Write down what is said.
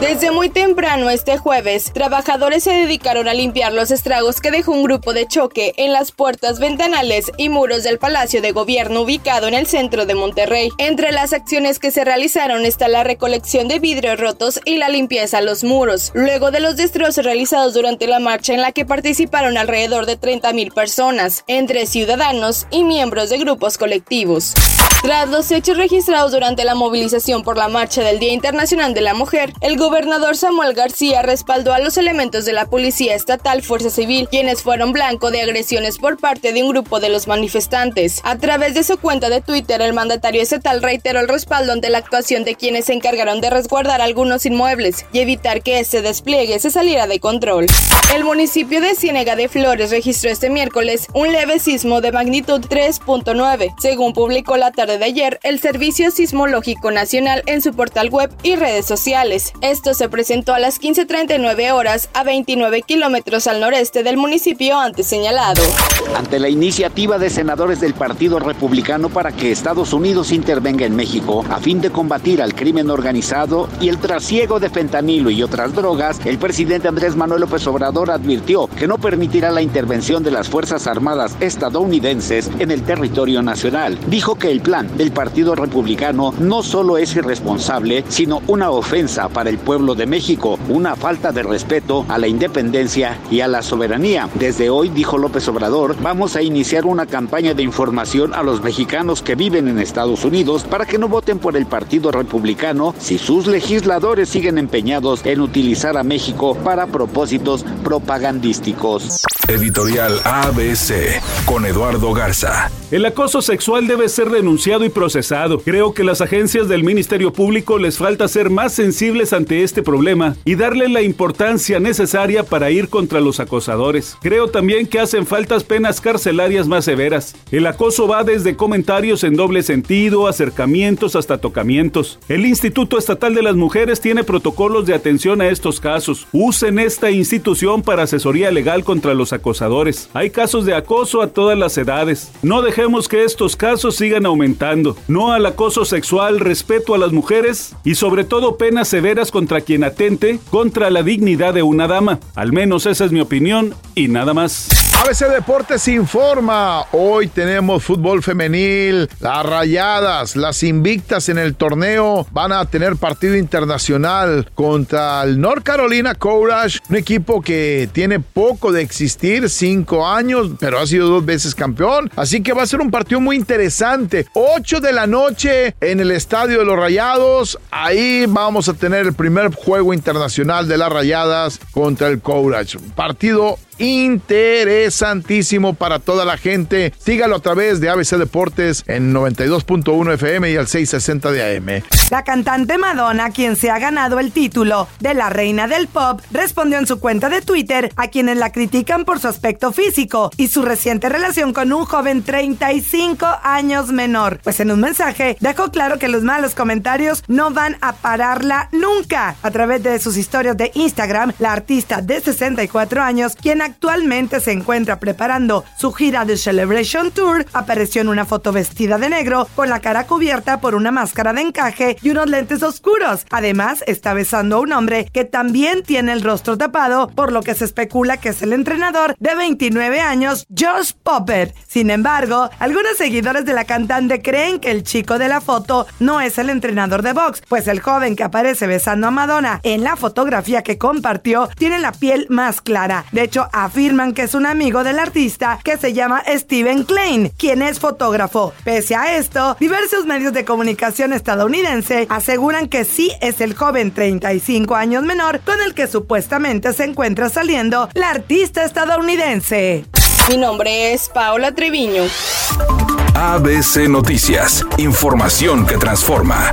Desde muy temprano este jueves, trabajadores se dedicaron a limpiar los estragos que dejó un grupo de choque en las puertas, ventanales y muros del Palacio de Gobierno ubicado en el centro de Monterrey. Entre las acciones que se realizaron está la recolección de vidrios rotos y la limpieza a los muros, luego de los destrozos realizados durante la marcha en la que participaron alrededor de 30.000 personas, entre ciudadanos y miembros de grupos colectivos. Tras los hechos registrados durante la movilización por la marcha del Día Internacional de la Mujer, el gobernador Samuel García respaldó a los elementos de la Policía Estatal Fuerza Civil, quienes fueron blanco de agresiones por parte de un grupo de los manifestantes. A través de su cuenta de Twitter, el mandatario estatal reiteró el respaldo ante la actuación de quienes se encargaron de resguardar algunos inmuebles y evitar que este despliegue se saliera de control. El municipio de Ciénega de Flores registró este miércoles un leve sismo de magnitud 3.9, según publicó la tarde de ayer el Servicio Sismológico Nacional en su portal web y redes sociales. Esto se presentó a las 15.39 horas a 29 kilómetros al noreste del municipio antes señalado. Ante la iniciativa de senadores del Partido Republicano para que Estados Unidos intervenga en México a fin de combatir al crimen organizado y el trasiego de fentanilo y otras drogas, el presidente Andrés Manuel López Obrador advirtió que no permitirá la intervención de las Fuerzas Armadas estadounidenses en el territorio nacional. Dijo que el plan del Partido Republicano no solo es irresponsable, sino una ofensa para el pueblo de México, una falta de respeto a la independencia y a la soberanía. Desde hoy, dijo López Obrador, vamos a iniciar una campaña de información a los mexicanos que viven en Estados Unidos para que no voten por el Partido Republicano si sus legisladores siguen empeñados en utilizar a México para propósitos propagandísticos. Editorial ABC con Eduardo Garza. El acoso sexual debe ser denunciado y procesado. Creo que las agencias del Ministerio Público les falta ser más sensibles ante este problema y darle la importancia necesaria para ir contra los acosadores. Creo también que hacen faltas penas carcelarias más severas. El acoso va desde comentarios en doble sentido, acercamientos hasta tocamientos. El Instituto Estatal de las Mujeres tiene protocolos de atención a estos casos. Usen esta institución para asesoría legal contra los acosadores. Hay casos de acoso a todas las edades. No dejemos que estos casos sigan aumentando. No al acoso sexual, respeto a las mujeres y sobre todo penas severas contra quien atente contra la dignidad de una dama. Al menos esa es mi opinión y nada más. ABC Deportes informa. Hoy tenemos fútbol femenil. Las rayadas, las invictas en el torneo, van a tener partido internacional contra el North Carolina Courage, un equipo que tiene poco de existir, cinco años, pero ha sido dos veces campeón. Así que va a ser un partido muy interesante. 8 de la noche en el Estadio de los Rayados. Ahí vamos a tener el primer juego internacional de las rayadas contra el Courage. Partido interesantísimo para toda la gente. Sígalo a través de ABC Deportes en 92.1 FM y al 660 de AM. La cantante Madonna, quien se ha ganado el título de la reina del pop, respondió en su cuenta de Twitter a quienes la critican por su aspecto físico y su reciente relación con un joven 35 años menor. Pues en un mensaje dejó claro que los malos comentarios no van a pararla nunca. A través de sus historias de Instagram, la artista de 64 años, quien actualmente se encuentra preparando su gira de Celebration Tour, apareció en una foto vestida de negro con la cara cubierta por una máscara de encaje y unos lentes oscuros. Además, está besando a un hombre que también tiene el rostro tapado, por lo que se especula que es el entrenador de 29 años, Josh Popper. Sin embargo, algunos seguidores de la cantante creen que el chico de la foto no es el entrenador de box, pues el joven que aparece besando a Madonna en la fotografía que compartió tiene la piel más clara. De hecho, afirman que es un amigo del artista que se llama Steven Klein, quien es fotógrafo. Pese a esto, diversos medios de comunicación estadounidense aseguran que sí es el joven 35 años menor con el que supuestamente se encuentra saliendo la artista estadounidense. Mi nombre es Paola Treviño. ABC Noticias, información que transforma.